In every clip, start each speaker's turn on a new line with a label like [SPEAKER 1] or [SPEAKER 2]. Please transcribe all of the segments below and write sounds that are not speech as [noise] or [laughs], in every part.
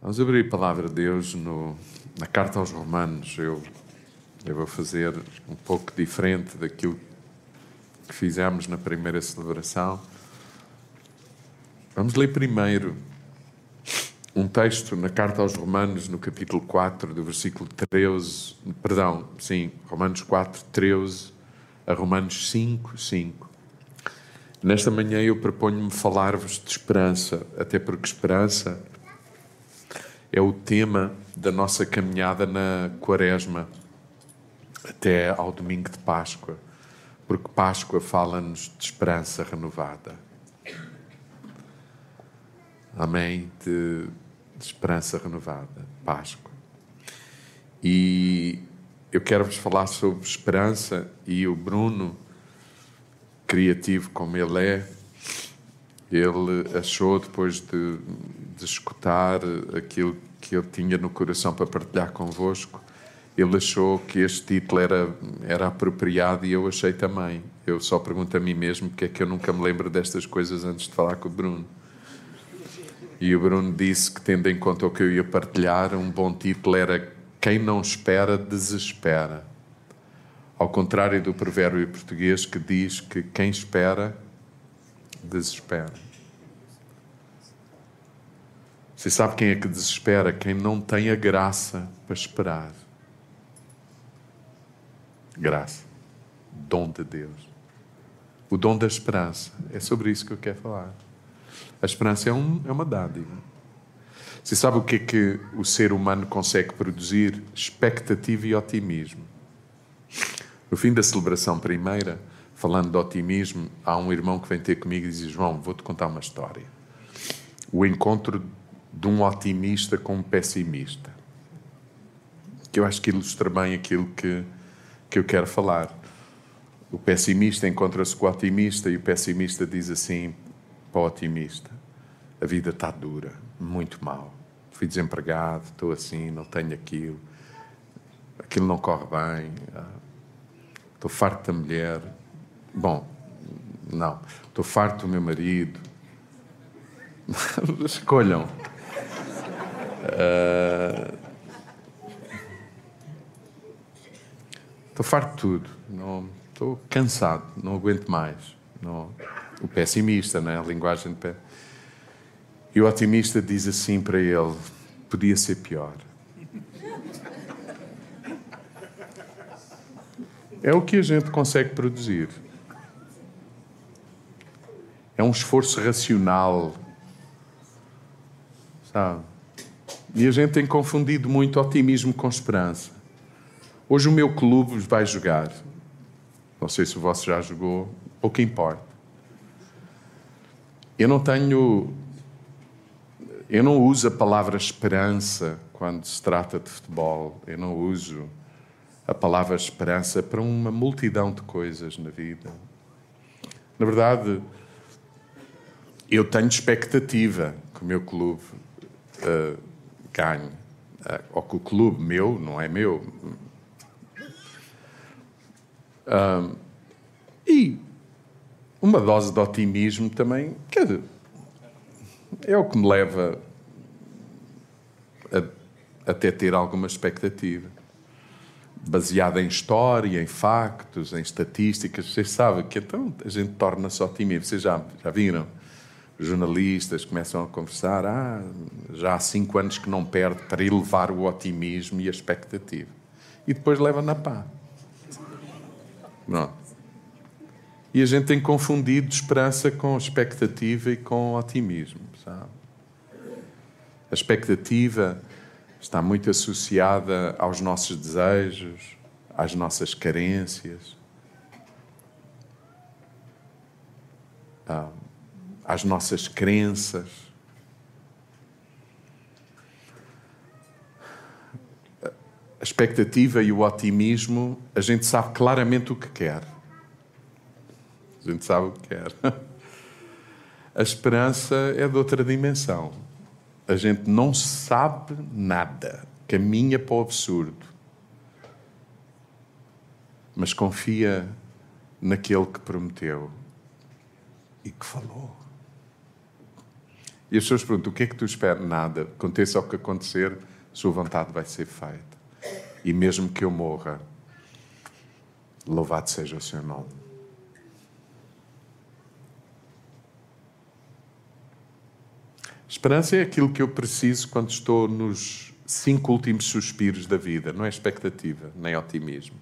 [SPEAKER 1] Vamos abrir a palavra de Deus no, na carta aos Romanos. Eu, eu vou fazer um pouco diferente daquilo que fizemos na primeira celebração. Vamos ler primeiro um texto na carta aos Romanos, no capítulo 4, do versículo 13, perdão, sim, Romanos 4, 13 a Romanos 5, 5. Nesta manhã eu proponho-me falar-vos de esperança, até porque esperança é o tema da nossa caminhada na Quaresma até ao domingo de Páscoa, porque Páscoa fala-nos de esperança renovada. Amém? De, de esperança renovada, Páscoa. E eu quero vos falar sobre esperança e o Bruno, criativo como ele é, ele achou depois de, de escutar aquilo que eu tinha no coração para partilhar convosco, ele achou que este título era, era apropriado e eu achei também. Eu só pergunto a mim mesmo porque é que eu nunca me lembro destas coisas antes de falar com o Bruno. E o Bruno disse que, tendo em conta o que eu ia partilhar, um bom título era Quem não espera, desespera. Ao contrário do provérbio português que diz que quem espera, desespera. Você sabe quem é que desespera? Quem não tem a graça para esperar. Graça. Dom de Deus. O dom da esperança. É sobre isso que eu quero falar. A esperança é, um, é uma dádiva. Você sabe o que é que o ser humano consegue produzir? Expectativa e otimismo. No fim da celebração primeira, falando de otimismo, há um irmão que vem ter comigo e diz: João, vou-te contar uma história. O encontro de um otimista com um pessimista. Que eu acho que ilustra bem aquilo que, que eu quero falar. O pessimista encontra-se com o otimista e o pessimista diz assim para o otimista: A vida está dura, muito mal. Fui desempregado, estou assim, não tenho aquilo, aquilo não corre bem, estou farto da mulher. Bom, não, estou farto do meu marido. [laughs] Escolham. Estou uh, farto de tudo. Não, estou cansado, não aguento mais. Não, o pessimista, né? a linguagem de pé. E o otimista diz assim para ele: podia ser pior. É o que a gente consegue produzir. É um esforço racional, sabe? E a gente tem confundido muito otimismo com esperança. Hoje o meu clube vai jogar. Não sei se o vosso já jogou, pouco importa. Eu não tenho. Eu não uso a palavra esperança quando se trata de futebol. Eu não uso a palavra esperança para uma multidão de coisas na vida. Na verdade, eu tenho expectativa que o meu clube uh, ganhe. Uh, ou que o clube meu, não é meu. Uh, e uma dose de otimismo também, dizer, é o que me leva a, até ter alguma expectativa. Baseada em história, em factos, em estatísticas. Vocês sabem que então a gente torna-se otimista. Vocês já, já viram? Jornalistas começam a conversar, ah, já há cinco anos que não perde para elevar o otimismo e a expectativa. E depois leva na pá. Não. E a gente tem confundido esperança com expectativa e com otimismo, sabe? A expectativa está muito associada aos nossos desejos, às nossas carências. Ah, às nossas crenças. A expectativa e o otimismo, a gente sabe claramente o que quer. A gente sabe o que quer. A esperança é de outra dimensão. A gente não sabe nada, caminha para o absurdo, mas confia naquele que prometeu e que falou. E as pessoas perguntam: o que é que tu esperas? Nada. Aconteça o que acontecer, sua vontade vai ser feita. E mesmo que eu morra, louvado seja o seu nome. Esperança é aquilo que eu preciso quando estou nos cinco últimos suspiros da vida, não é expectativa, nem otimismo.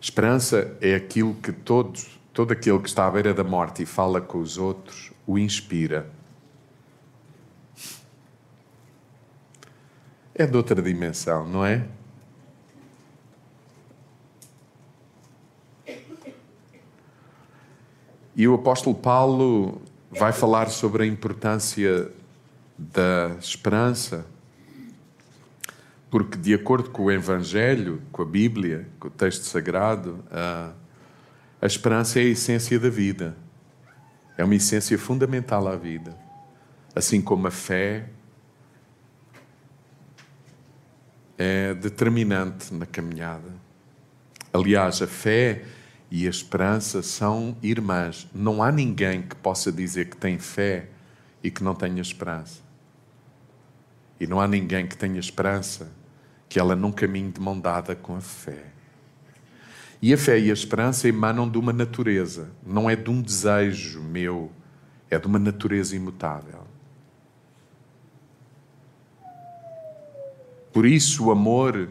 [SPEAKER 1] Esperança é aquilo que todos, todo aquele que está à beira da morte e fala com os outros, o inspira. É de outra dimensão, não é? E o apóstolo Paulo vai falar sobre a importância da esperança, porque, de acordo com o Evangelho, com a Bíblia, com o texto sagrado, a, a esperança é a essência da vida. É uma essência fundamental à vida. Assim como a fé é determinante na caminhada. Aliás, a fé e a esperança são irmãs. Não há ninguém que possa dizer que tem fé e que não tenha esperança. E não há ninguém que tenha esperança que ela não caminhe de mão dada com a fé. E a fé e a esperança emanam de uma natureza, não é de um desejo meu, é de uma natureza imutável. Por isso, o amor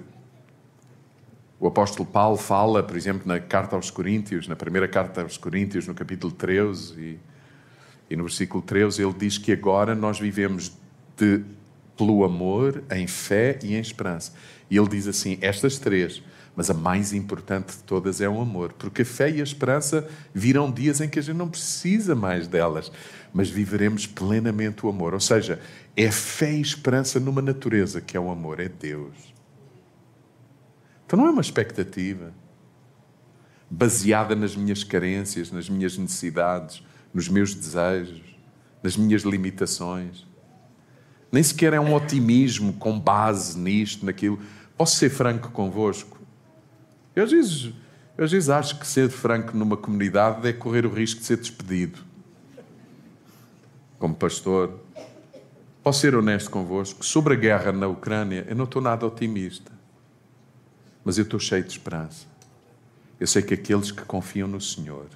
[SPEAKER 1] o apóstolo Paulo fala, por exemplo, na carta aos Coríntios, na primeira carta aos Coríntios, no capítulo 13 e, e no versículo 13, ele diz que agora nós vivemos de, pelo amor, em fé e em esperança. E ele diz assim: estas três, mas a mais importante de todas é o amor, porque a fé e a esperança virão dias em que a gente não precisa mais delas, mas viveremos plenamente o amor. Ou seja, é fé e esperança numa natureza que é o amor, é Deus. Então não é uma expectativa baseada nas minhas carências, nas minhas necessidades, nos meus desejos, nas minhas limitações. Nem sequer é um otimismo com base nisto, naquilo. Posso ser franco convosco? Eu às vezes, eu às vezes acho que ser franco numa comunidade é correr o risco de ser despedido. Como pastor, posso ser honesto convosco? Sobre a guerra na Ucrânia, eu não estou nada otimista. Mas eu estou cheio de esperança. Eu sei que aqueles que confiam no Senhor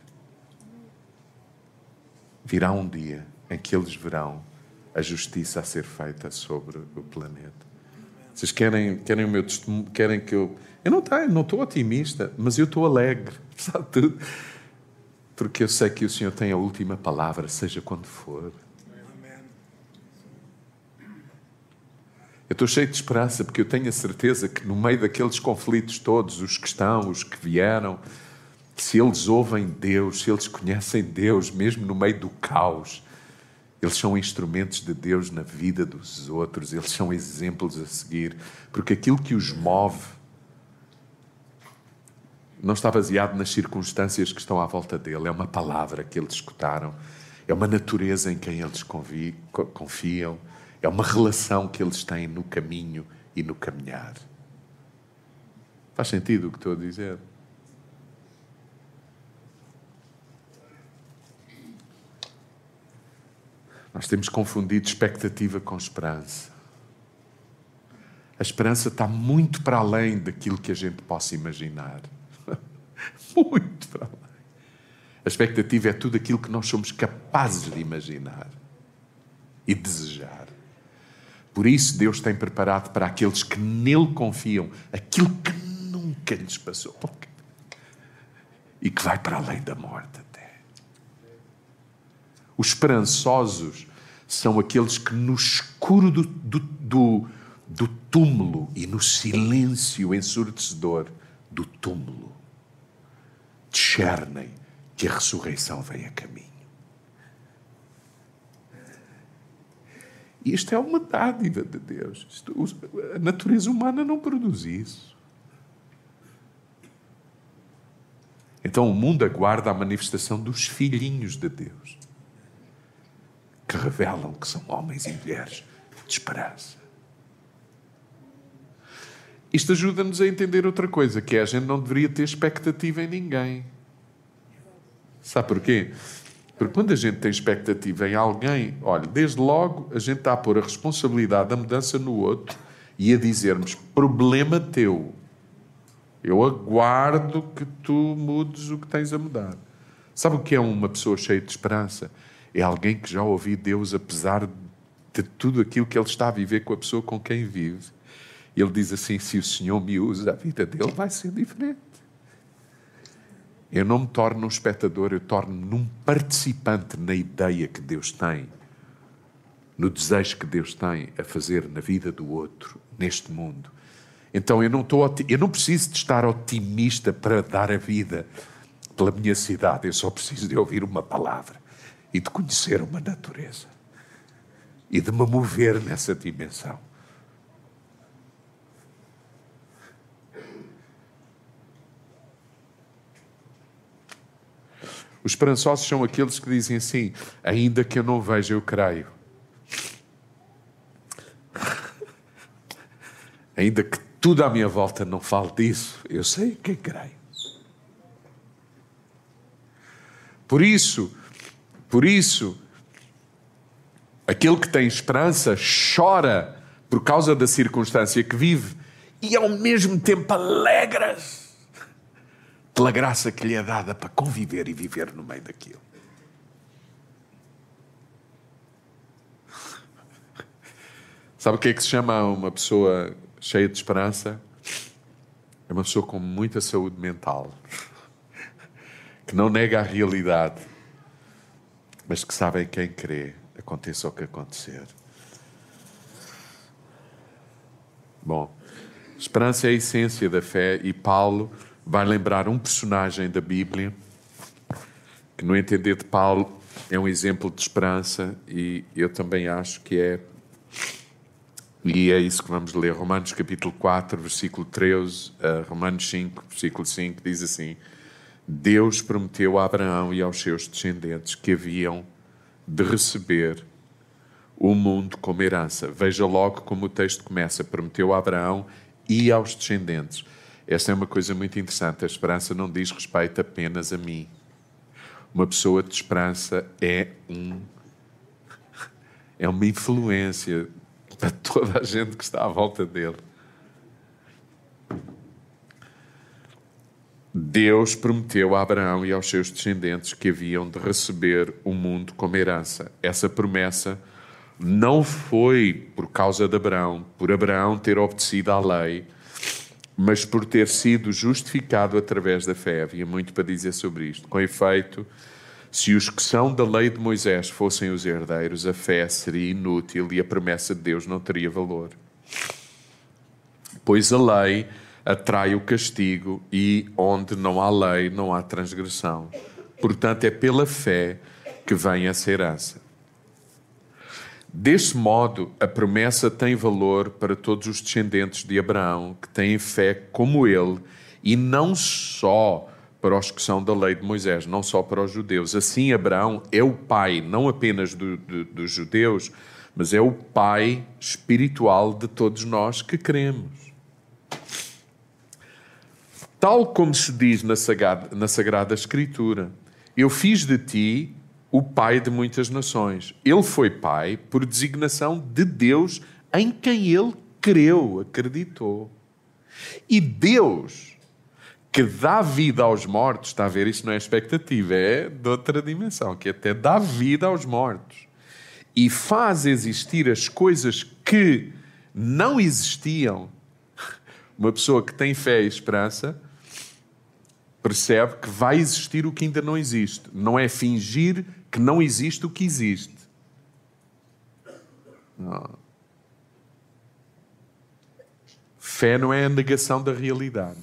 [SPEAKER 1] virá um dia em que eles verão a justiça a ser feita sobre o planeta. Vocês querem, querem o meu testemunho? Querem que eu. Eu não estou, não estou otimista, mas eu estou alegre, [laughs] sabe tudo? Porque eu sei que o Senhor tem a última palavra, seja quando for. Eu estou cheio de esperança porque eu tenho a certeza que no meio daqueles conflitos todos, os que estão, os que vieram, se eles ouvem Deus, se eles conhecem Deus, mesmo no meio do caos, eles são instrumentos de Deus na vida dos outros, eles são exemplos a seguir, porque aquilo que os move não está baseado nas circunstâncias que estão à volta dele, é uma palavra que eles escutaram, é uma natureza em quem eles confiam é uma relação que eles têm no caminho e no caminhar. Faz sentido o que estou a dizer? Nós temos confundido expectativa com esperança. A esperança está muito para além daquilo que a gente possa imaginar. [laughs] muito para além. A expectativa é tudo aquilo que nós somos capazes de imaginar e desejar. Por isso, Deus tem preparado para aqueles que nele confiam aquilo que nunca lhes passou e que vai para além da morte até. Os esperançosos são aqueles que no escuro do, do, do, do túmulo e no silêncio ensurdecedor do túmulo discernem que a ressurreição vem a caminho. Isto é uma dádiva de Deus. Isto, a natureza humana não produz isso. Então o mundo aguarda a manifestação dos filhinhos de Deus, que revelam que são homens e mulheres de esperança. Isto ajuda-nos a entender outra coisa, que é a gente não deveria ter expectativa em ninguém. Sabe porquê? Porque quando a gente tem expectativa em alguém, olha, desde logo a gente está a pôr a responsabilidade da mudança no outro e a dizermos: problema teu. Eu aguardo que tu mudes o que tens a mudar. Sabe o que é uma pessoa cheia de esperança? É alguém que já ouviu Deus apesar de tudo aquilo que ele está a viver com a pessoa com quem vive. Ele diz assim: se o Senhor me usa, a vida dele vai ser diferente. Eu não me torno um espectador, eu torno-me num participante na ideia que Deus tem, no desejo que Deus tem a fazer na vida do outro, neste mundo. Então eu não, estou, eu não preciso de estar otimista para dar a vida pela minha cidade, eu só preciso de ouvir uma palavra e de conhecer uma natureza e de me mover nessa dimensão. Os esperançosos são aqueles que dizem assim: ainda que eu não veja, eu creio. [laughs] ainda que tudo à minha volta não fale disso, eu sei quem creio. Por isso, por isso, aquele que tem esperança chora por causa da circunstância que vive e ao mesmo tempo alegra-se pela graça que lhe é dada para conviver e viver no meio daquilo. Sabe o que é que se chama uma pessoa cheia de esperança? É uma pessoa com muita saúde mental, que não nega a realidade, mas que sabe em quem crê, aconteça o que acontecer. Bom, esperança é a essência da fé e Paulo vai lembrar um personagem da Bíblia que, no entender de Paulo, é um exemplo de esperança e eu também acho que é. E é isso que vamos ler. Romanos capítulo 4, versículo 13, uh, Romanos 5, versículo 5, diz assim: Deus prometeu a Abraão e aos seus descendentes que haviam de receber o mundo como herança. Veja logo como o texto começa: prometeu a Abraão e aos descendentes. Esta é uma coisa muito interessante. A esperança não diz respeito apenas a mim. Uma pessoa de esperança é um é uma influência para toda a gente que está à volta dele. Deus prometeu a Abraão e aos seus descendentes que haviam de receber o mundo como herança. Essa promessa não foi por causa de Abraão, por Abraão ter obedecido à lei, mas por ter sido justificado através da fé. Havia muito para dizer sobre isto. Com efeito, se os que são da lei de Moisés fossem os herdeiros, a fé seria inútil e a promessa de Deus não teria valor. Pois a lei atrai o castigo e onde não há lei, não há transgressão. Portanto, é pela fé que vem essa herança. Deste modo, a promessa tem valor para todos os descendentes de Abraão que têm fé como ele, e não só para os que são da lei de Moisés, não só para os judeus. Assim, Abraão é o pai, não apenas do, do, dos judeus, mas é o pai espiritual de todos nós que cremos. Tal como se diz na Sagrada, na Sagrada Escritura: Eu fiz de ti o pai de muitas nações. Ele foi pai por designação de Deus em quem ele creu, acreditou. E Deus, que dá vida aos mortos, está a ver, isso não é expectativa, é de outra dimensão, que até dá vida aos mortos e faz existir as coisas que não existiam. Uma pessoa que tem fé e esperança percebe que vai existir o que ainda não existe. Não é fingir que não existe o que existe. Não. Fé não é a negação da realidade.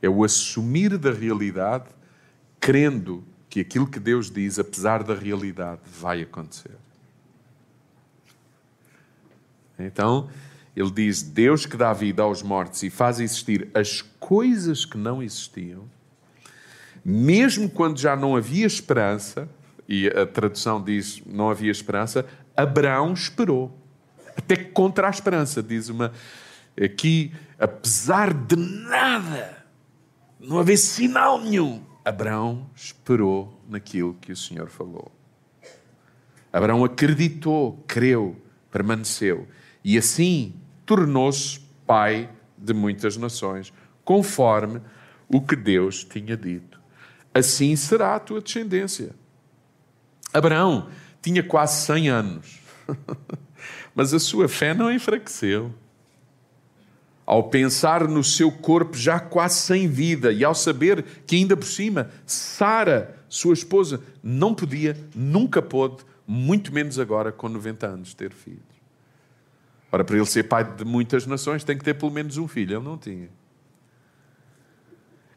[SPEAKER 1] É o assumir da realidade, crendo que aquilo que Deus diz, apesar da realidade, vai acontecer. Então, ele diz: Deus que dá vida aos mortos e faz existir as coisas que não existiam mesmo quando já não havia esperança, e a tradução diz não havia esperança, Abraão esperou. Até contra a esperança, diz uma. Aqui, apesar de nada, não haver sinal nenhum, Abraão esperou naquilo que o Senhor falou. Abraão acreditou, creu, permaneceu e assim tornou-se pai de muitas nações, conforme o que Deus tinha dito. Assim será a tua descendência. Abraão tinha quase 100 anos, [laughs] mas a sua fé não enfraqueceu. Ao pensar no seu corpo já quase sem vida e ao saber que ainda por cima Sara, sua esposa, não podia, nunca pôde, muito menos agora com 90 anos, ter filhos. Ora, para ele ser pai de muitas nações, tem que ter pelo menos um filho. Ele não tinha.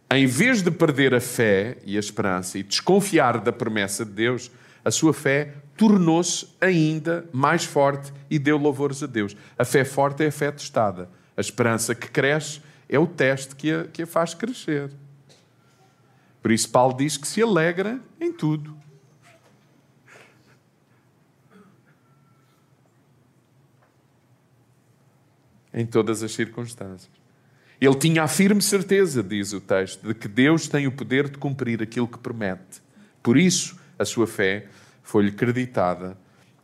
[SPEAKER 1] Em vez de perder a fé e a esperança e desconfiar da promessa de Deus, a sua fé tornou-se ainda mais forte e deu louvores a Deus. A fé forte é a fé testada. A esperança que cresce é o teste que a, que a faz crescer. Por isso, Paulo diz que se alegra em tudo. Em todas as circunstâncias. Ele tinha a firme certeza, diz o texto, de que Deus tem o poder de cumprir aquilo que promete. Por isso, a sua fé foi-lhe creditada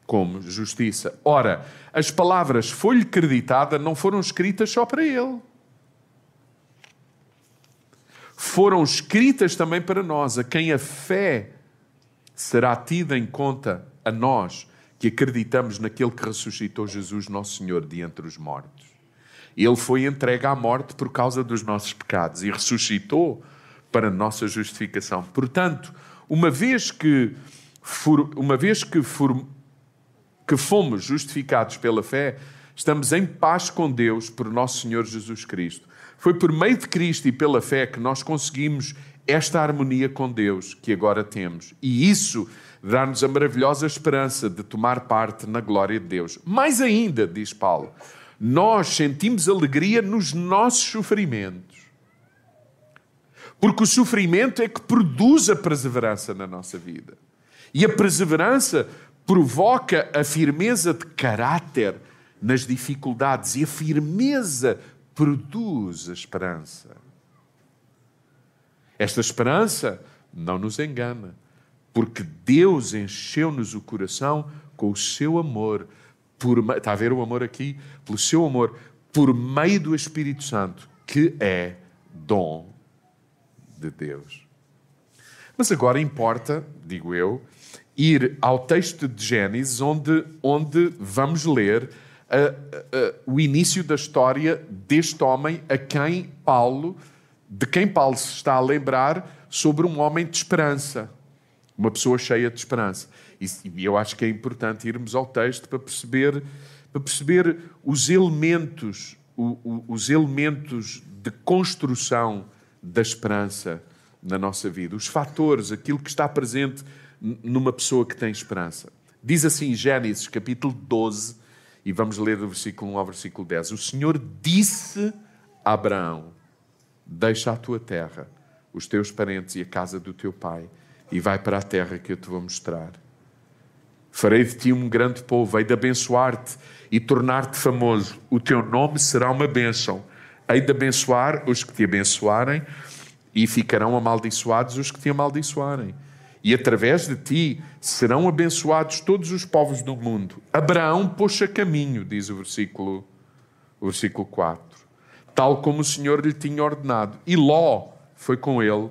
[SPEAKER 1] como justiça. Ora, as palavras foi-lhe creditada não foram escritas só para ele. Foram escritas também para nós, a quem a fé será tida em conta a nós que acreditamos naquele que ressuscitou Jesus, nosso Senhor, de entre os mortos. Ele foi entregue à morte por causa dos nossos pecados e ressuscitou para nossa justificação. Portanto, uma vez que, uma vez que que fomos justificados pela fé, estamos em paz com Deus por nosso Senhor Jesus Cristo. Foi por meio de Cristo e pela fé que nós conseguimos esta harmonia com Deus que agora temos. E isso dá-nos a maravilhosa esperança de tomar parte na glória de Deus. Mais ainda, diz Paulo, nós sentimos alegria nos nossos sofrimentos. Porque o sofrimento é que produz a perseverança na nossa vida. E a perseverança provoca a firmeza de caráter nas dificuldades e a firmeza produz a esperança. Esta esperança não nos engana, porque Deus encheu-nos o coração com o seu amor. Por, está a ver o amor aqui? Pelo seu amor, por meio do Espírito Santo, que é dom de Deus. Mas agora importa, digo eu, ir ao texto de Gênesis, onde, onde vamos ler uh, uh, o início da história deste homem a quem Paulo, de quem Paulo se está a lembrar sobre um homem de esperança, uma pessoa cheia de esperança. E eu acho que é importante irmos ao texto para perceber, para perceber os elementos, os elementos de construção da esperança na nossa vida, os fatores, aquilo que está presente numa pessoa que tem esperança. Diz assim Gênesis capítulo 12, e vamos ler do versículo 1 ao versículo 10. O Senhor disse a Abraão: Deixa a tua terra, os teus parentes e a casa do teu pai, e vai para a terra que eu te vou mostrar. Farei de ti um grande povo, hei de abençoar-te e tornar-te famoso. O teu nome será uma bênção. Hei de abençoar os que te abençoarem, e ficarão amaldiçoados os que te amaldiçoarem e através de ti serão abençoados todos os povos do mundo. Abraão pôs a caminho, diz o versículo, o versículo 4, tal como o Senhor lhe tinha ordenado. E Ló foi com ele.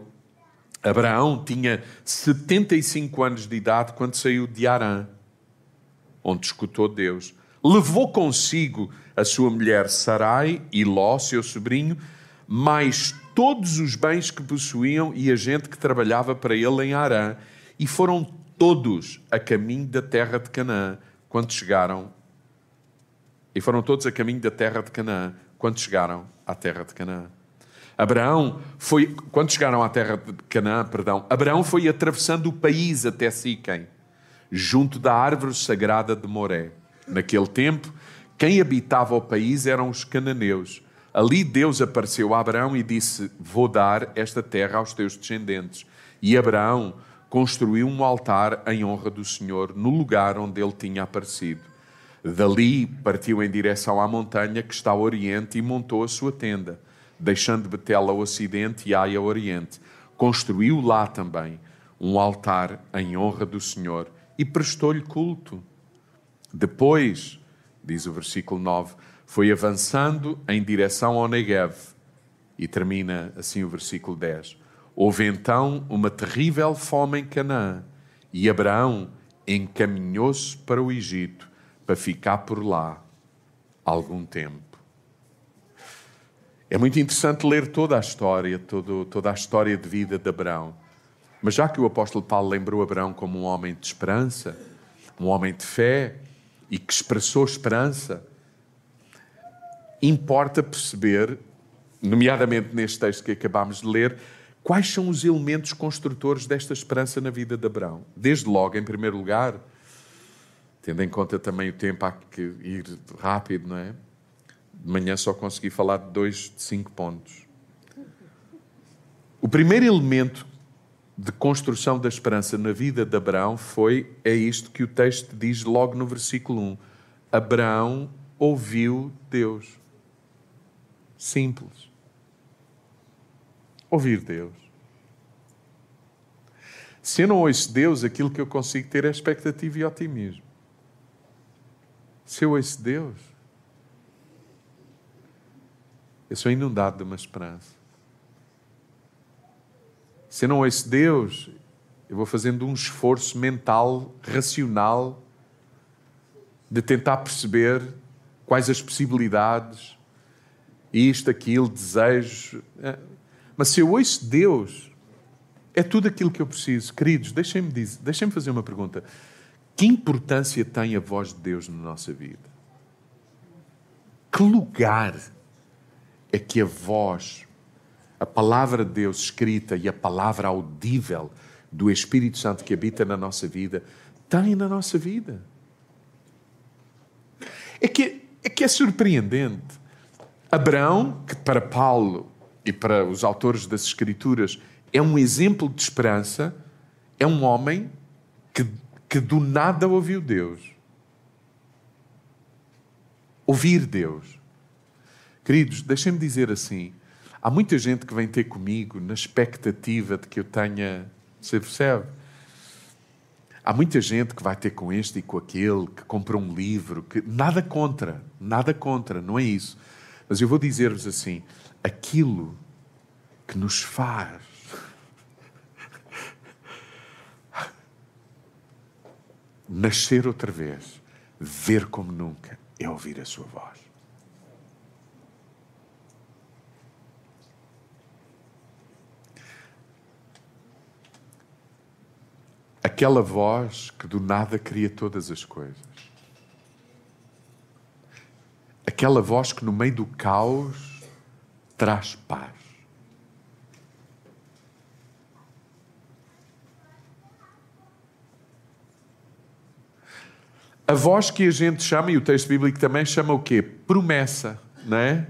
[SPEAKER 1] Abraão tinha 75 anos de idade quando saiu de Arã, onde escutou Deus. Levou consigo a sua mulher Sarai e Ló, seu sobrinho, mais todos os bens que possuíam e a gente que trabalhava para ele em Arã, e foram todos a caminho da terra de Canaã quando chegaram. E foram todos a caminho da terra de Canaã quando chegaram à terra de Canaã. Abraão foi, quando chegaram à terra de Canaã, perdão, Abraão foi atravessando o país até Siquém, junto da árvore sagrada de Moré. Naquele tempo, quem habitava o país eram os cananeus Ali Deus apareceu a Abraão e disse: Vou dar esta terra aos teus descendentes. E Abraão construiu um altar em honra do Senhor no lugar onde ele tinha aparecido. Dali partiu em direção à montanha que está ao oriente e montou a sua tenda, deixando Betel ao ocidente e Ai ao oriente. construiu lá também um altar em honra do Senhor e prestou-lhe culto. Depois, diz o versículo 9, foi avançando em direção ao Negev. E termina assim o versículo 10. Houve então uma terrível fome em Canaã, e Abraão encaminhou-se para o Egito para ficar por lá algum tempo. É muito interessante ler toda a história, todo, toda a história de vida de Abraão. Mas já que o apóstolo Paulo lembrou Abraão como um homem de esperança, um homem de fé e que expressou esperança, importa perceber, nomeadamente neste texto que acabámos de ler, quais são os elementos construtores desta esperança na vida de Abraão. Desde logo, em primeiro lugar, tendo em conta também o tempo, há que ir rápido, não é? De manhã só consegui falar de dois de cinco pontos. O primeiro elemento de construção da esperança na vida de Abraão foi é isto que o texto diz logo no versículo 1. Abraão ouviu Deus. Simples. Ouvir Deus. Se eu não ouço Deus, aquilo que eu consigo ter é expectativa e otimismo. Se eu ouço Deus, eu sou inundado de uma esperança. Se eu não ouço Deus, eu vou fazendo um esforço mental, racional, de tentar perceber quais as possibilidades, isto, aquilo, desejos. É, mas se eu ouço Deus, é tudo aquilo que eu preciso. Queridos, deixem-me deixem fazer uma pergunta. Que importância tem a voz de Deus na nossa vida? Que lugar é que a voz a palavra de Deus escrita e a palavra audível do Espírito Santo que habita na nossa vida tem na nossa vida. É que é, que é surpreendente. Abraão, que para Paulo e para os autores das Escrituras é um exemplo de esperança, é um homem que, que do nada ouviu Deus. Ouvir Deus. Queridos, deixem-me dizer assim: Há muita gente que vem ter comigo na expectativa de que eu tenha. Você percebe? Há muita gente que vai ter com este e com aquele, que compra um livro, que nada contra, nada contra, não é isso. Mas eu vou dizer-vos assim: aquilo que nos faz [laughs] nascer outra vez, ver como nunca, é ouvir a sua voz. Aquela voz que do nada cria todas as coisas. Aquela voz que no meio do caos traz paz. A voz que a gente chama, e o texto bíblico também chama o quê? Promessa, não é?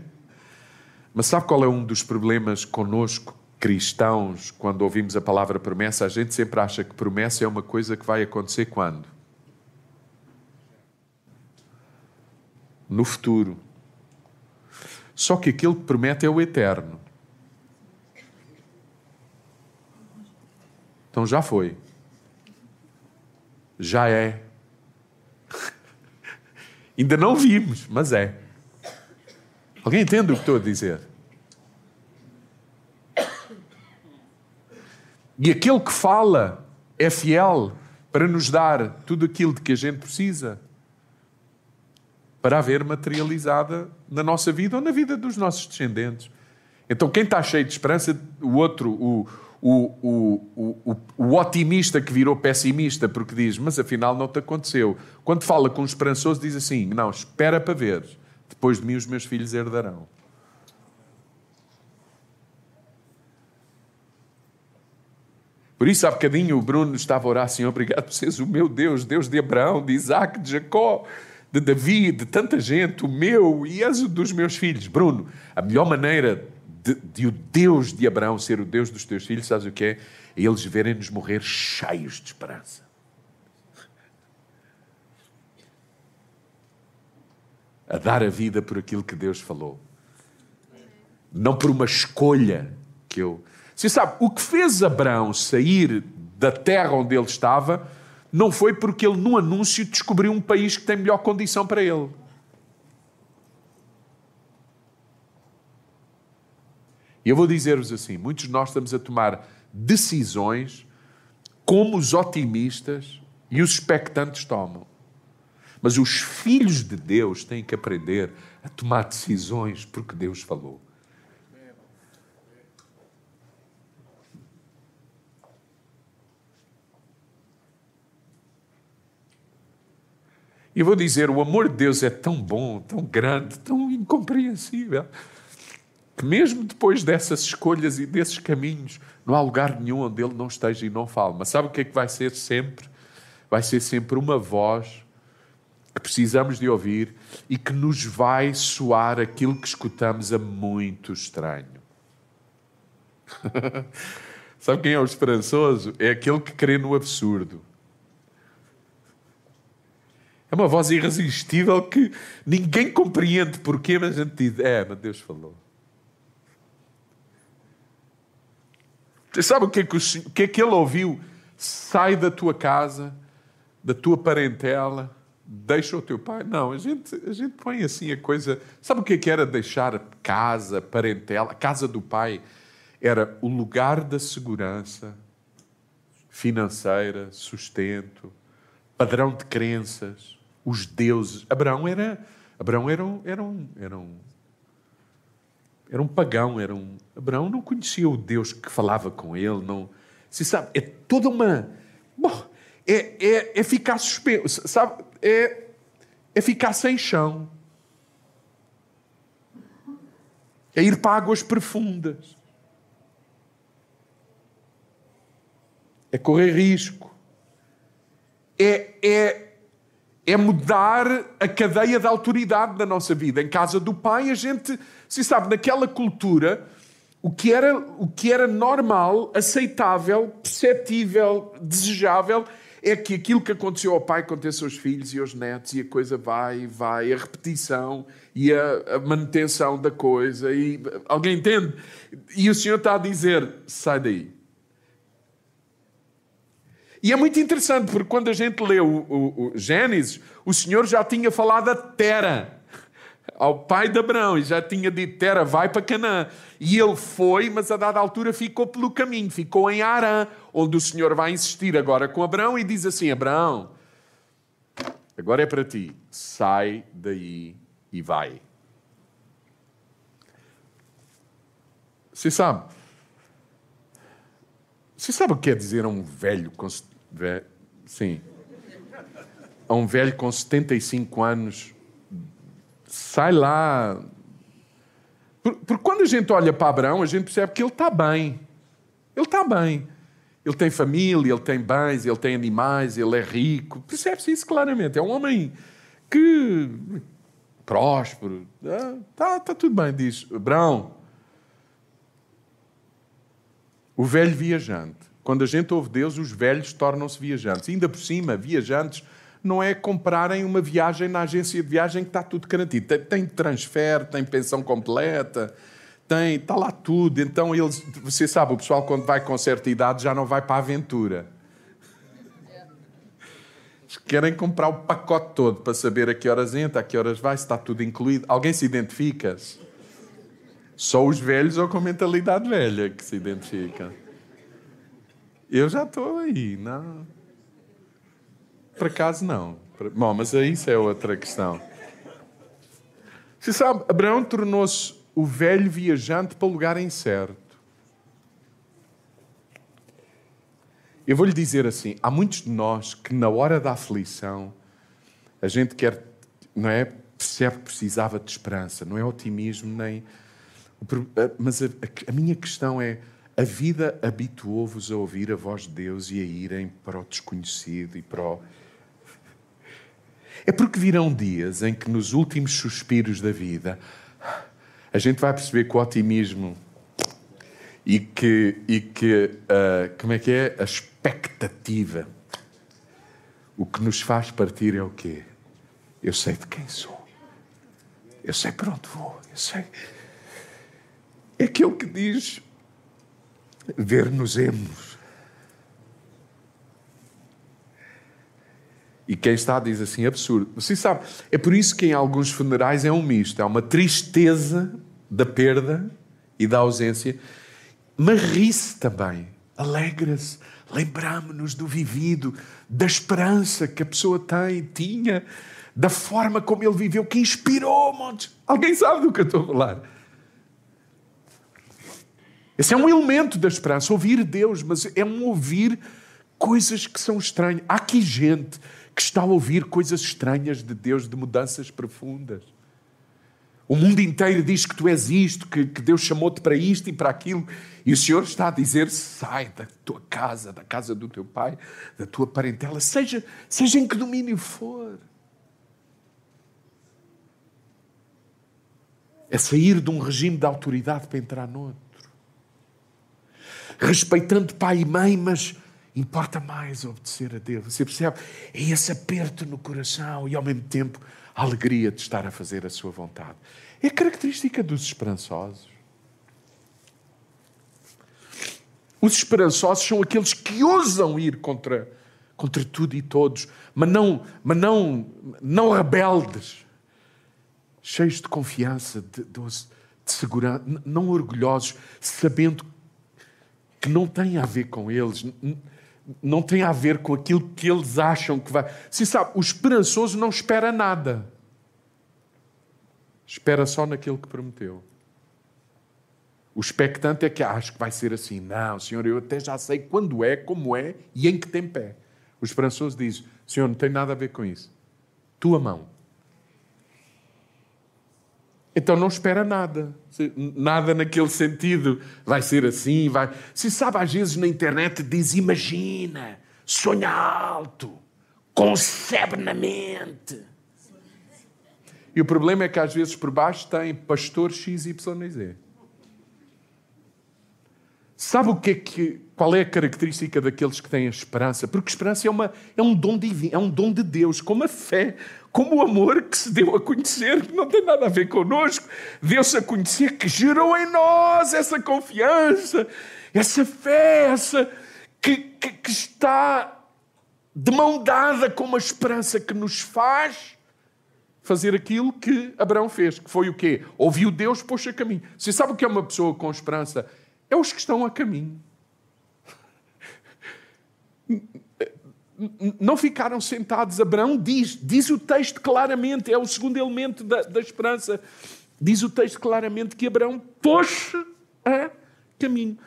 [SPEAKER 1] Mas sabe qual é um dos problemas conosco cristãos, quando ouvimos a palavra promessa, a gente sempre acha que promessa é uma coisa que vai acontecer quando? No futuro. Só que aquilo que promete é o eterno. Então já foi. Já é. [laughs] Ainda não vimos, mas é. Alguém entende o que estou a dizer? E aquele que fala é fiel para nos dar tudo aquilo de que a gente precisa para haver materializada na nossa vida ou na vida dos nossos descendentes. Então, quem está cheio de esperança, o outro, o, o, o, o, otimista que virou pessimista porque diz, mas afinal não te aconteceu. Quando fala com um esperançoso, diz assim: não, espera para ver, depois de mim os meus filhos herdarão. Por isso, há bocadinho o Bruno estava a orar assim: obrigado por seres o meu Deus, Deus de Abraão, de Isaac, de Jacó, de Davi, de tanta gente, o meu e o dos meus filhos. Bruno, a melhor maneira de, de, o Deus de Abraão ser o Deus dos teus filhos, sabes o que é? É eles verem-nos morrer cheios de esperança. A dar a vida por aquilo que Deus falou. Não por uma escolha que eu Você sabe, o que fez Abraão sair da terra onde ele estava não foi porque ele, no anúncio, descobriu um país que tem melhor condição para ele. E eu vou dizer-vos assim: muitos de nós estamos a tomar decisões como os otimistas e os expectantes tomam. Mas os filhos de Deus têm que aprender a tomar decisões porque Deus falou. E vou dizer: o amor de Deus é tão bom, tão grande, tão incompreensível, que mesmo depois dessas escolhas e desses caminhos, não há lugar nenhum onde Ele não esteja e não fale. Mas sabe o que é que vai ser sempre? Vai ser sempre uma voz que precisamos de ouvir e que nos vai soar aquilo que escutamos a muito estranho. [laughs] sabe quem é o esperançoso? É aquele que crê no absurdo. É uma voz irresistível que ninguém compreende porquê, mas a gente diz: é, mas Deus falou. Sabe o que é que, o que, é que ele ouviu? Sai da tua casa, da tua parentela, deixa o teu pai. Não, a gente, a gente põe assim a coisa. Sabe o que, é que era deixar casa, parentela? A casa do pai era o lugar da segurança financeira, sustento, padrão de crenças os deuses. Abraão era, Abraão era, era, um, era, um, era um pagão. Era um, Abraão não conhecia o Deus que falava com ele. Não, se sabe, é toda uma. Bom, é, é, é ficar suspenso, sabe? É, é ficar sem chão. É ir para águas profundas. É correr risco. É, é é mudar a cadeia da autoridade da nossa vida. Em casa do pai, a gente, se sabe, naquela cultura, o que era, o que era normal, aceitável, perceptível, desejável, é que aquilo que aconteceu ao pai acontece aos filhos e aos netos, e a coisa vai e vai, a repetição e a, a manutenção da coisa. E, alguém entende? E o Senhor está a dizer: sai daí e é muito interessante, porque quando a gente lê o, o, o Gênesis, o Senhor já tinha falado a Tera, ao pai de Abraão, e já tinha dito: Tera, vai para Canaã. E ele foi, mas a dada altura ficou pelo caminho, ficou em Arã, onde o Senhor vai insistir agora com Abraão e diz assim: Abraão, agora é para ti, sai daí e vai. Você sabe? Você sabe o que quer dizer um velho Sim. A um velho com 75 anos, sai lá. Porque quando a gente olha para Abraão, a gente percebe que ele está bem. Ele está bem. Ele tem família, ele tem bens, ele tem animais, ele é rico. Percebe-se isso claramente. É um homem que. próspero. Está tá tudo bem, diz Abraão. O velho viajante quando a gente ouve Deus, os velhos tornam-se viajantes. E ainda por cima, viajantes não é comprarem uma viagem na agência de viagem que está tudo garantido. Tem, tem transfer, tem pensão completa, tem, está lá tudo. Então, eles, você sabe, o pessoal quando vai com certa idade já não vai para a aventura. Querem comprar o pacote todo para saber a que horas entra, a que horas vai, se está tudo incluído. Alguém se identifica? -se? Só os velhos ou com mentalidade velha que se identificam. Eu já estou aí, não. Por acaso não. Bom, mas isso é outra questão. Você sabe, Abraão tornou-se o velho viajante para lugar incerto. Eu vou lhe dizer assim: há muitos de nós que na hora da aflição a gente quer, não é? Percebe que precisava de esperança, não é otimismo nem. Mas a, a, a minha questão é: a vida habituou-vos a ouvir a voz de Deus e a irem para o desconhecido e para o. É porque virão dias em que, nos últimos suspiros da vida, a gente vai perceber que o otimismo e que, e que uh, como é que é? A expectativa. O que nos faz partir é o quê? Eu sei de quem sou. Eu sei para onde vou. Eu sei. É aquele que diz: ver-nos-emos. E quem está diz assim, absurdo. Você sabe, é por isso que em alguns funerais é um misto. Há uma tristeza da perda e da ausência, mas ri-se também, alegra-se, lembramos-nos do vivido, da esperança que a pessoa tem, tinha, da forma como ele viveu, que inspirou montes. Alguém sabe do que eu estou a falar? Esse é um elemento da esperança, ouvir Deus, mas é um ouvir coisas que são estranhas. Há aqui gente que está a ouvir coisas estranhas de Deus, de mudanças profundas. O mundo inteiro diz que tu és isto, que, que Deus chamou-te para isto e para aquilo, e o Senhor está a dizer: sai da tua casa, da casa do teu pai, da tua parentela, seja, seja em que domínio for. É sair de um regime de autoridade para entrar noutro. Respeitando pai e mãe, mas importa mais obedecer a Deus. Você percebe? É esse aperto no coração e ao mesmo tempo a alegria de estar a fazer a sua vontade. É característica dos esperançosos. Os esperançosos são aqueles que ousam ir contra, contra tudo e todos, mas não, mas não, não rebeldes, cheios de confiança, de, de, de segurança, não orgulhosos, sabendo que não tem a ver com eles, não tem a ver com aquilo que eles acham que vai. Se sabe, o esperançoso não espera nada. Espera só naquilo que prometeu. O expectante é que acho que vai ser assim. Não, Senhor, eu até já sei quando é, como é e em que tempo é. O esperançoso diz: Senhor, não tem nada a ver com isso. Tua mão. Então não espera nada. Nada naquele sentido. Vai ser assim, vai. Se sabe, às vezes na internet diz: imagina, sonha alto, concebe na mente. E o problema é que às vezes por baixo tem pastor X, Y e Z. Sabe o que é que, qual é a característica daqueles que têm a esperança? Porque a esperança é, uma, é um dom divino, é um dom de Deus, como a fé, como o amor que se deu a conhecer, que não tem nada a ver connosco, deu-se a conhecer que gerou em nós essa confiança, essa fé, essa que, que, que está de mão dada com uma esperança que nos faz fazer aquilo que Abraão fez, que foi o quê? Ouviu Deus, pôs a caminho. Você sabe o que é uma pessoa com esperança? É os que estão a caminho. Não ficaram sentados. Abraão diz, diz o texto claramente, é o segundo elemento da, da esperança. Diz o texto claramente que Abraão pôs a caminho.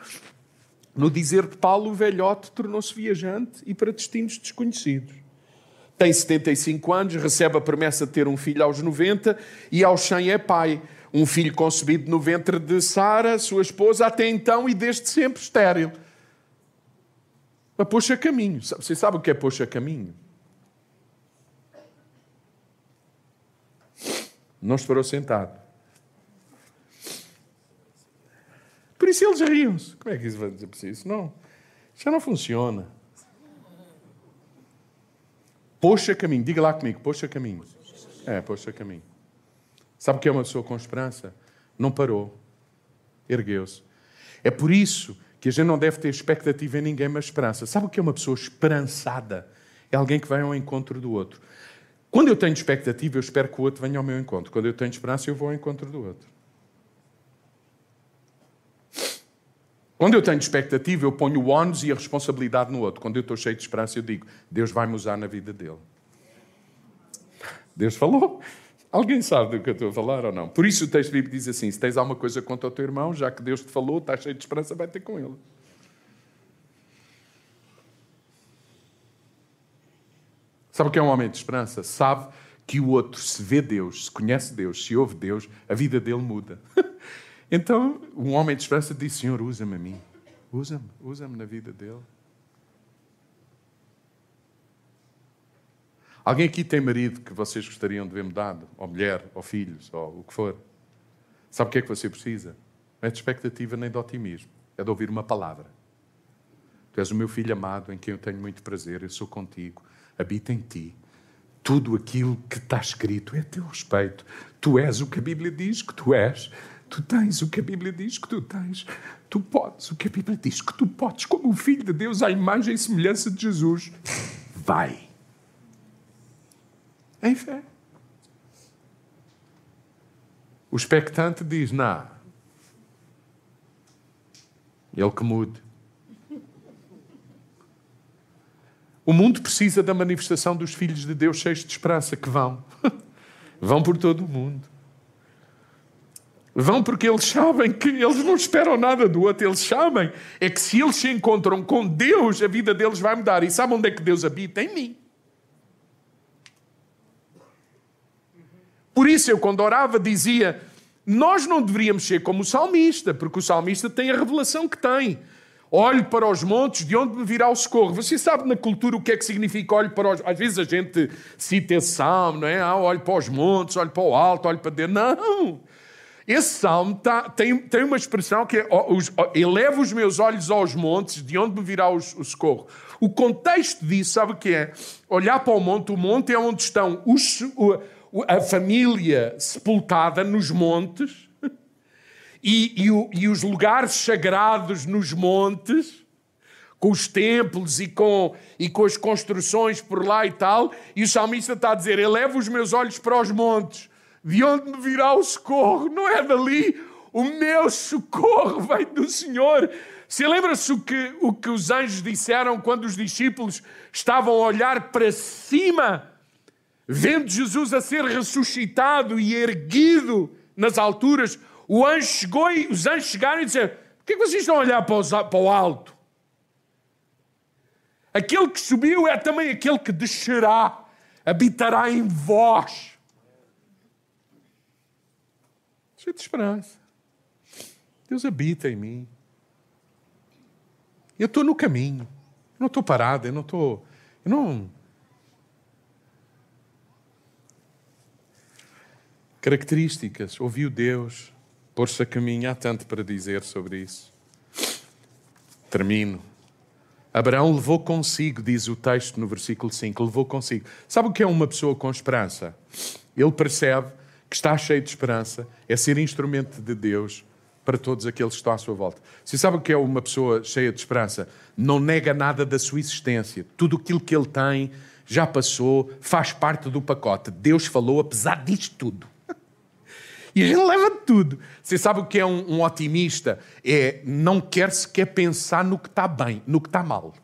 [SPEAKER 1] No dizer de Paulo, o velhote tornou-se viajante e para destinos desconhecidos tem 75 anos, recebe a promessa de ter um filho aos 90 e aos 100 é pai. Um filho concebido no ventre de Sara, sua esposa, até então e desde sempre estéril. A poxa caminho. Você sabe o que é poxa caminho? Não esperou sentado. Por isso eles riam-se. Como é que isso vai dizer para isso? Não. Já não funciona. Poxa caminho, diga lá comigo, poxa caminho. É, poxa caminho. Sabe o que é uma pessoa com esperança? Não parou, ergueu-se. É por isso que a gente não deve ter expectativa em ninguém, mas esperança. Sabe o que é uma pessoa esperançada? É alguém que vai ao encontro do outro. Quando eu tenho expectativa, eu espero que o outro venha ao meu encontro. Quando eu tenho esperança, eu vou ao encontro do outro. Quando eu tenho expectativa, eu ponho o ónus e a responsabilidade no outro. Quando eu estou cheio de esperança, eu digo: Deus vai me usar na vida dele. Deus falou. Alguém sabe do que eu estou a falar ou não? Por isso o texto bíblico diz assim: se tens alguma coisa contra o teu irmão, já que Deus te falou, estás cheio de esperança, vai ter com ele. Sabe o que é um homem de esperança? Sabe que o outro, se vê Deus, se conhece Deus, se ouve Deus, a vida dele muda. [laughs] Então, um homem de esperança disse: Senhor, usa-me a mim. Usa-me, usa-me na vida dele. Alguém aqui tem marido que vocês gostariam de ver mudado? Ou mulher, ou filhos, ou o que for? Sabe o que é que você precisa? Não é de expectativa nem de otimismo. É de ouvir uma palavra. Tu és o meu filho amado, em quem eu tenho muito prazer, eu sou contigo, habita em ti. Tudo aquilo que está escrito é a teu respeito. Tu és o que a Bíblia diz que tu és Tu tens o que a Bíblia diz que tu tens. Tu podes o que a Bíblia diz que tu podes, como o Filho de Deus, à imagem e semelhança de Jesus. Vai. Em fé. O expectante diz: Não. Ele que mude. O mundo precisa da manifestação dos filhos de Deus cheios de esperança, que vão. [laughs] vão por todo o mundo. Vão porque eles sabem que eles não esperam nada do outro, eles sabem é que se eles se encontram com Deus, a vida deles vai mudar. E sabem onde é que Deus habita? Em mim. Por isso eu, quando orava, dizia: Nós não deveríamos ser como o salmista, porque o salmista tem a revelação que tem. Olho para os montes, de onde me virá o socorro. Você sabe na cultura o que é que significa olho para os... Às vezes a gente cita esse salmo, não é? Ah, para os montes, olho para o alto, olho para Deus. Não! Esse salmo tá, tem, tem uma expressão que é eleva os meus olhos aos montes, de onde me virá o, o socorro. O contexto disso, sabe o que é? Olhar para o monte, o monte é onde estão os, a família sepultada nos montes [laughs] e, e, e os lugares sagrados nos montes, com os templos e com, e com as construções por lá e tal, e o salmista está a dizer: Eleva os meus olhos para os montes, de onde me virá o socorro? Não é dali, o meu socorro vem do Senhor. Se lembra-se o que, o que os anjos disseram quando os discípulos estavam a olhar para cima, vendo Jesus a ser ressuscitado e erguido nas alturas? o anjo chegou e os anjos chegaram e disseram: Por que vocês estão a olhar para, os, para o alto? Aquele que subiu é também aquele que descerá, habitará em vós. Cheio de esperança. Deus habita em mim. Eu estou no caminho. Eu não estou parado, eu não estou. Eu não. Características. Ouviu Deus, pôr-se a caminho, há tanto para dizer sobre isso. Termino. Abraão levou consigo, diz o texto no versículo 5, levou consigo. Sabe o que é uma pessoa com esperança? Ele percebe que está cheio de esperança, é ser instrumento de Deus para todos aqueles que estão à sua volta. Você sabe o que é uma pessoa cheia de esperança? Não nega nada da sua existência. Tudo aquilo que ele tem já passou, faz parte do pacote. Deus falou apesar disto tudo. E a gente leva tudo. Você sabe o que é um, um otimista? É não quer sequer pensar no que está bem, no que está mal.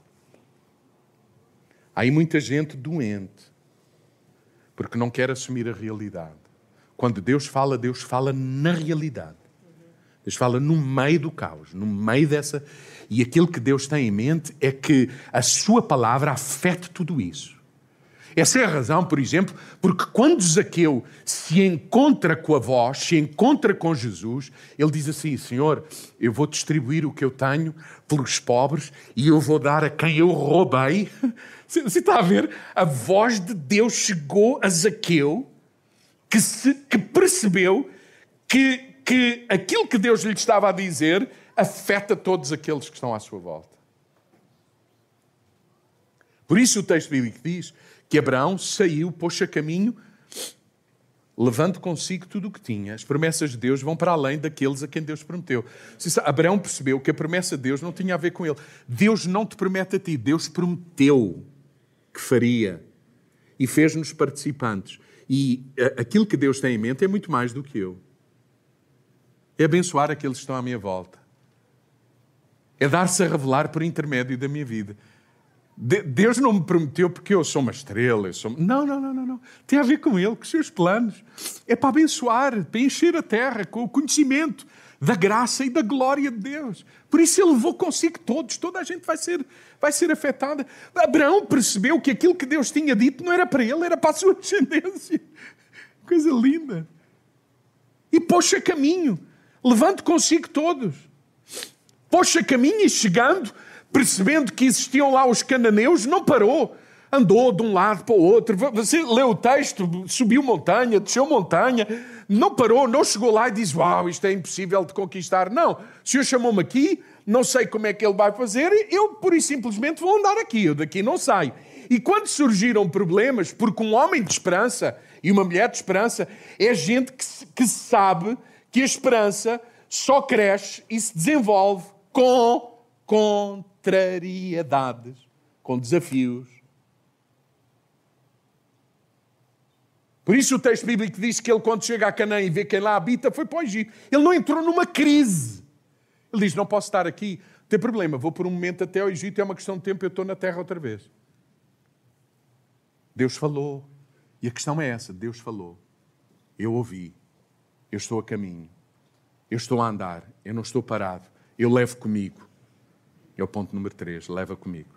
[SPEAKER 1] Há aí muita gente doente porque não quer assumir a realidade. Quando Deus fala, Deus fala na realidade. Deus fala no meio do caos, no meio dessa. E aquilo que Deus tem em mente é que a Sua palavra afete tudo isso. Essa é a razão, por exemplo, porque quando Zaqueu se encontra com a voz, se encontra com Jesus, ele diz assim: Senhor, eu vou distribuir o que eu tenho pelos pobres e eu vou dar a quem eu roubei. [laughs] Você está a ver? A voz de Deus chegou a Zaqueu, que, se, que percebeu que, que aquilo que Deus lhe estava a dizer afeta todos aqueles que estão à sua volta. Por isso o texto bíblico diz que Abraão saiu, pôs a caminho, levando consigo tudo o que tinha. As promessas de Deus vão para além daqueles a quem Deus prometeu. Abraão percebeu que a promessa de Deus não tinha a ver com ele. Deus não te promete a ti, Deus prometeu que faria e fez-nos participantes. E aquilo que Deus tem em mente é muito mais do que eu. É abençoar aqueles que estão à minha volta. É dar-se a revelar por intermédio da minha vida. Deus não me prometeu porque eu sou uma estrela. Sou... Não, não, não, não, não. Tem a ver com Ele, com os seus planos. É para abençoar, para encher a terra com o conhecimento da graça e da glória de Deus. Por isso Ele levou consigo todos. Toda a gente vai ser, vai ser afetada. Abraão percebeu que aquilo que Deus tinha dito não era para ele, era para a sua [laughs] descendência. Coisa linda. E pôs a caminho, levando consigo todos. Pôs a caminho e chegando percebendo que existiam lá os cananeus, não parou. Andou de um lado para o outro. Você leu o texto, subiu montanha, desceu montanha, não parou, não chegou lá e disse: Uau, isto é impossível de conquistar. Não, o Senhor chamou-me aqui, não sei como é que Ele vai fazer, eu por e simplesmente vou andar aqui, eu daqui não saio. E quando surgiram problemas, porque um homem de esperança e uma mulher de esperança é gente que, que sabe que a esperança só cresce e se desenvolve com contrariedades, com desafios. Por isso o texto bíblico diz que ele, quando chega a Canaã e vê quem lá habita, foi para o Egito. Ele não entrou numa crise. Ele diz: Não posso estar aqui, tem problema, vou por um momento até ao Egito, é uma questão de tempo, eu estou na terra outra vez. Deus falou. E a questão é essa: Deus falou. Eu ouvi. Eu estou a caminho. Eu estou a andar. Eu não estou parado. Eu levo comigo. É o ponto número 3. Leva comigo.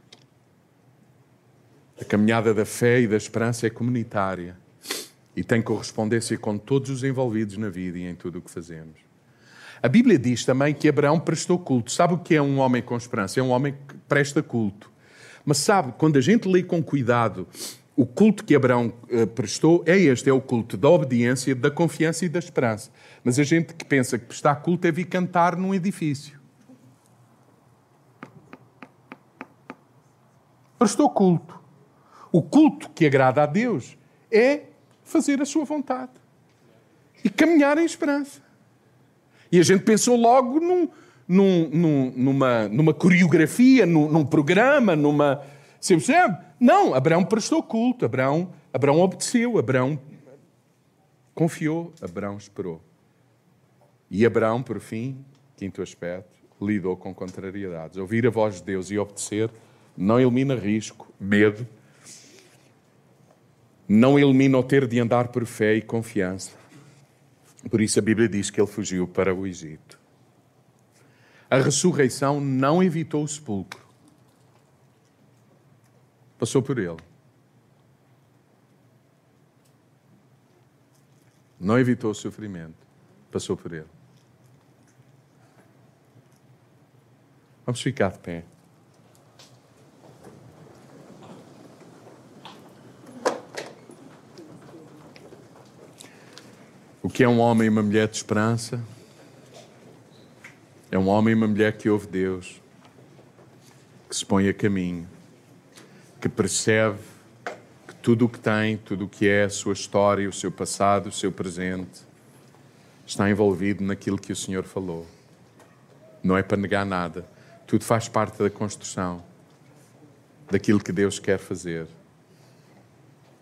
[SPEAKER 1] A caminhada da fé e da esperança é comunitária e tem correspondência com todos os envolvidos na vida e em tudo o que fazemos. A Bíblia diz também que Abraão prestou culto. Sabe o que é um homem com esperança? É um homem que presta culto. Mas sabe, quando a gente lê com cuidado o culto que Abraão uh, prestou, é este: é o culto da obediência, da confiança e da esperança. Mas a gente que pensa que prestar culto é vir cantar num edifício. Prestou culto. O culto que agrada a Deus é fazer a sua vontade e caminhar em esperança. E a gente pensou logo num, num, num, numa, numa coreografia, num, programa, numa. Percebe? Não, Abraão prestou culto, Abraão, Abraão obedeceu, Abraão confiou, Abraão esperou. E Abraão, por fim, quinto aspecto, lidou com contrariedades. Ouvir a voz de Deus e obedecer não elimina risco, medo, não elimina o ter de andar por fé e confiança. Por isso a Bíblia diz que ele fugiu para o Egito. A ressurreição não evitou o sepulcro. Passou por ele. Não evitou o sofrimento. Passou por ele. Vamos ficar de pé. Que é um homem e uma mulher de esperança? É um homem e uma mulher que ouve Deus, que se põe a caminho, que percebe que tudo o que tem, tudo o que é, a sua história, o seu passado, o seu presente, está envolvido naquilo que o Senhor falou. Não é para negar nada. Tudo faz parte da construção, daquilo que Deus quer fazer.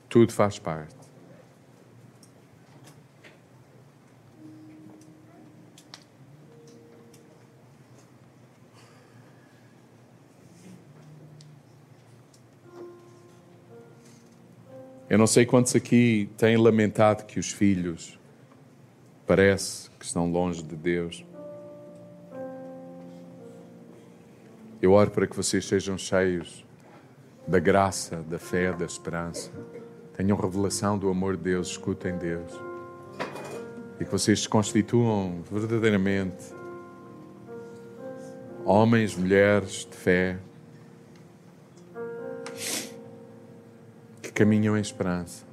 [SPEAKER 1] Tudo faz parte. Eu não sei quantos aqui têm lamentado que os filhos parece que estão longe de Deus. Eu oro para que vocês sejam cheios da graça, da fé, da esperança. Tenham revelação do amor de Deus, escutem Deus. E que vocês se constituam verdadeiramente homens, mulheres de fé, caminham em esperança.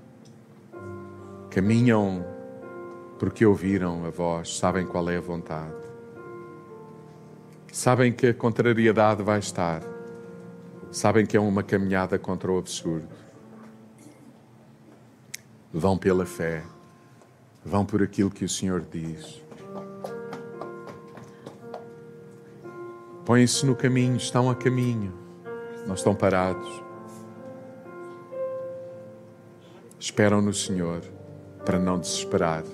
[SPEAKER 1] Caminham porque ouviram a voz, sabem qual é a vontade. Sabem que a contrariedade vai estar. Sabem que é uma caminhada contra o absurdo. Vão pela fé. Vão por aquilo que o Senhor diz. Põem-se no caminho, estão a caminho, não estão parados. Esperam no Senhor para não desesperar.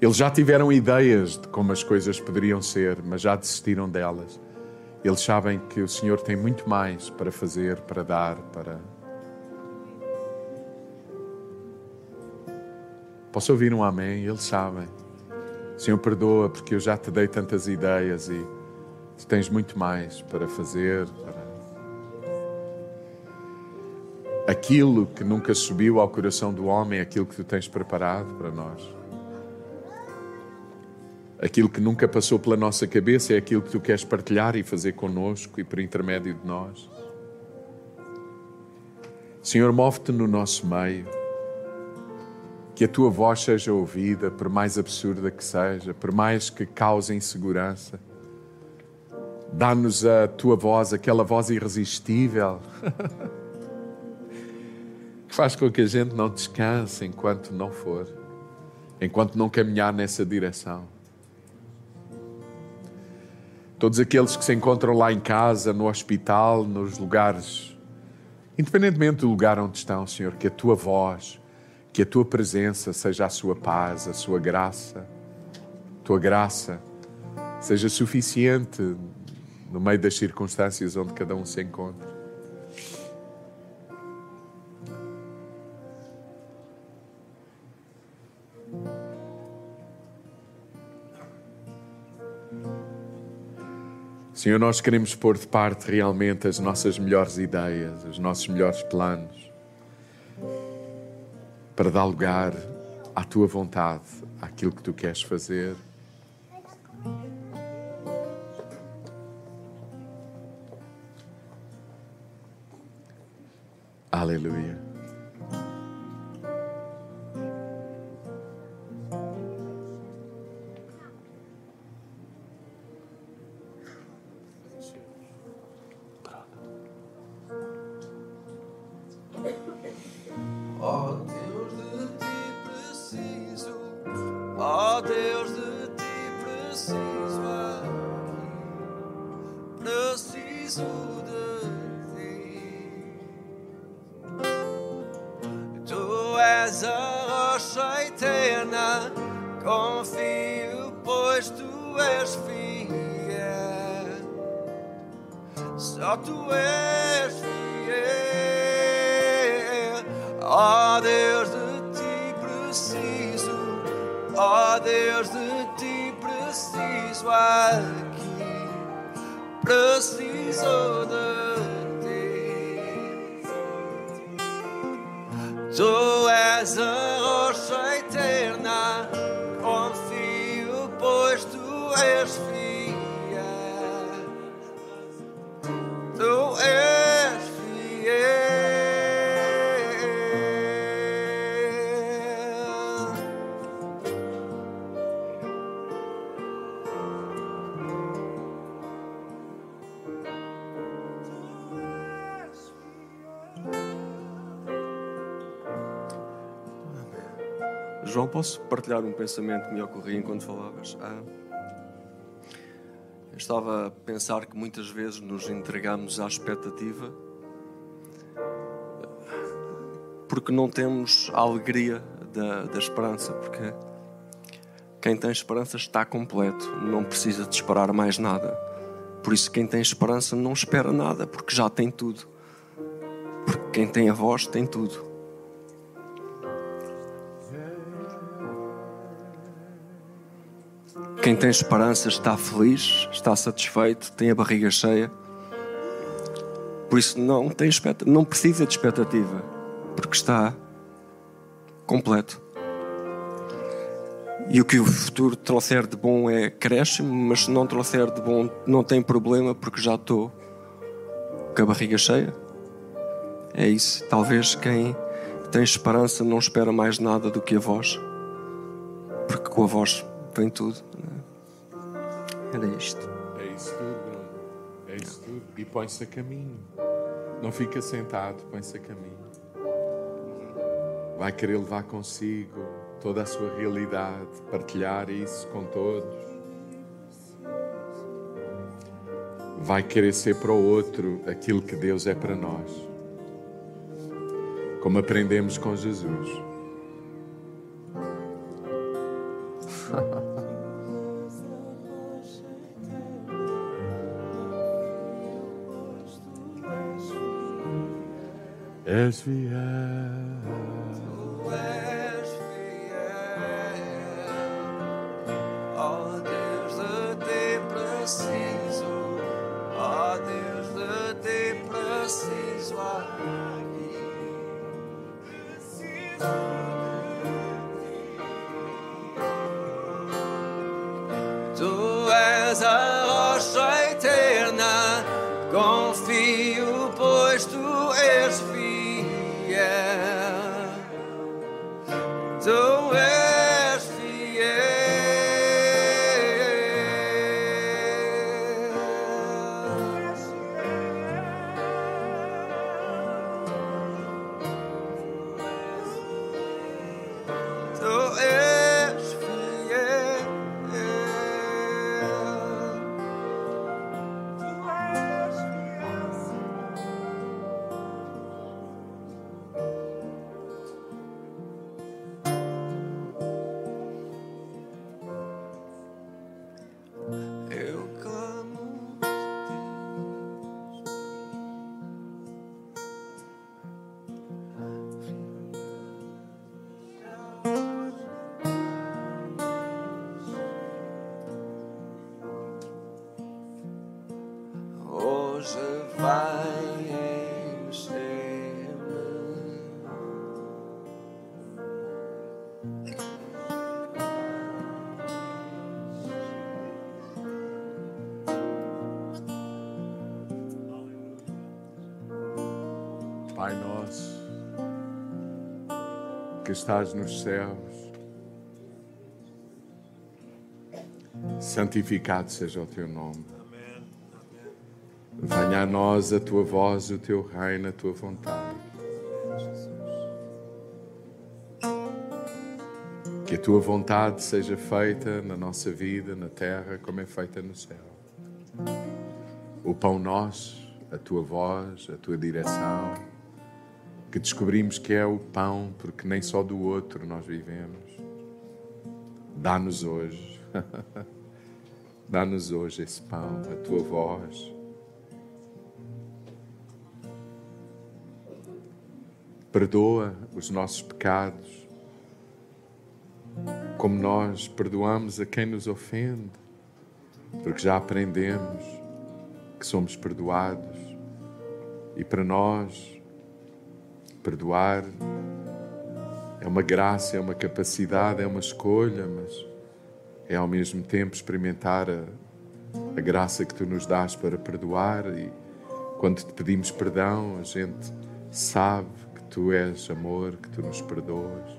[SPEAKER 1] Eles já tiveram ideias de como as coisas poderiam ser, mas já desistiram delas. Eles sabem que o Senhor tem muito mais para fazer, para dar, para. Posso ouvir um amém? Eles sabem. Senhor, perdoa porque eu já te dei tantas ideias e tu tens muito mais para fazer, aquilo que nunca subiu ao coração do homem, aquilo que tu tens preparado para nós. Aquilo que nunca passou pela nossa cabeça é aquilo que tu queres partilhar e fazer conosco e por intermédio de nós. Senhor, move-te no nosso meio. Que a tua voz seja ouvida, por mais absurda que seja, por mais que cause insegurança. Dá-nos a tua voz, aquela voz irresistível. [laughs] faz com que a gente não descanse enquanto não for. enquanto não caminhar nessa direção. Todos aqueles que se encontram lá em casa, no hospital, nos lugares, independentemente do lugar onde estão, Senhor, que a tua voz, que a tua presença seja a sua paz, a sua graça, a tua graça seja suficiente no meio das circunstâncias onde cada um se encontra. Senhor, nós queremos pôr de parte realmente as nossas melhores ideias, os nossos melhores planos, para dar lugar à tua vontade, àquilo que tu queres fazer. Aleluia.
[SPEAKER 2] Tu és a rocha eterna, confio, pois tu és fiel.
[SPEAKER 3] Posso partilhar um pensamento que me ocorria enquanto falavas? Ah, eu estava a pensar que muitas vezes nos entregamos à expectativa porque não temos a alegria da, da esperança, porque quem tem esperança está completo, não precisa de esperar mais nada. Por isso, quem tem esperança não espera nada, porque já tem tudo. Porque quem tem a voz tem tudo. Quem tem esperança está feliz, está satisfeito, tem a barriga cheia. Por isso não tem não precisa de expectativa, porque está completo. E o que o futuro trouxer de bom é cresce-me, mas se não trouxer de bom, não tem problema, porque já estou com a barriga cheia. É isso. Talvez quem tem esperança não espera mais nada do que a voz, porque com a voz vem tudo. Isto.
[SPEAKER 1] É isso tudo, Bruno. É isso tudo. E põe-se a caminho. Não fica sentado, põe-se a caminho. Vai querer levar consigo toda a sua realidade, partilhar isso com todos. Vai querer ser para o outro aquilo que Deus é para nós. Como aprendemos com Jesus. És fiel. Estás nos céus, santificado seja o teu nome. Venha a nós a tua voz, o teu reino, a tua vontade. Que a tua vontade seja feita na nossa vida, na terra, como é feita no céu. O pão nosso, a tua voz, a tua direção, que descobrimos que é o pão, porque nem só do outro nós vivemos. Dá-nos hoje, [laughs] dá-nos hoje esse pão, a tua voz. Perdoa os nossos pecados, como nós perdoamos a quem nos ofende, porque já aprendemos que somos perdoados e para nós perdoar é uma graça, é uma capacidade, é uma escolha, mas é ao mesmo tempo experimentar a, a graça que tu nos dás para perdoar e quando te pedimos perdão, a gente sabe que tu és amor, que tu nos perdoas.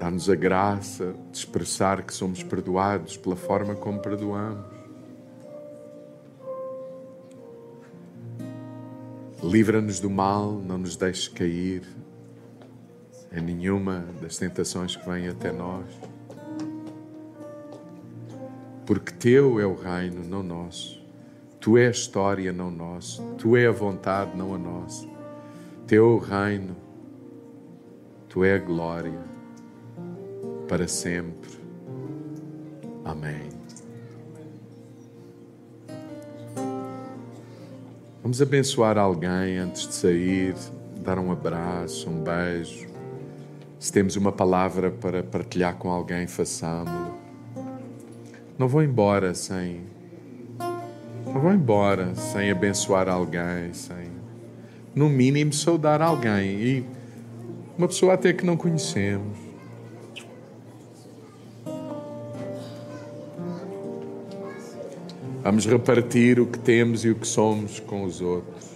[SPEAKER 1] Dá-nos a graça de expressar que somos perdoados pela forma como perdoamos. Livra-nos do mal, não nos deixes cair em nenhuma das tentações que vêm até nós. Porque teu é o reino, não nosso. Tu é a história, não nosso. Tu é a vontade, não a nossa. Teu é o reino, tu é a glória para sempre. Amém. Vamos abençoar alguém antes de sair, dar um abraço, um beijo. Se temos uma palavra para partilhar com alguém, façamos-lo. Não vou embora sem. Não vou embora sem abençoar alguém, sem. No mínimo, saudar alguém. E uma pessoa até que não conhecemos. Vamos repartir o que temos e o que somos com os outros.